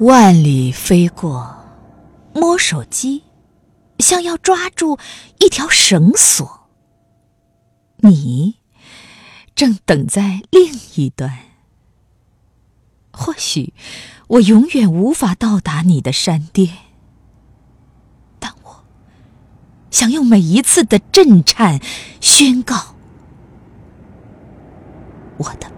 万里飞过摸手机像要抓住一条绳索。你正等在另一端。或许我永远无法到达你的山巅但我想用每一次的震颤宣告我的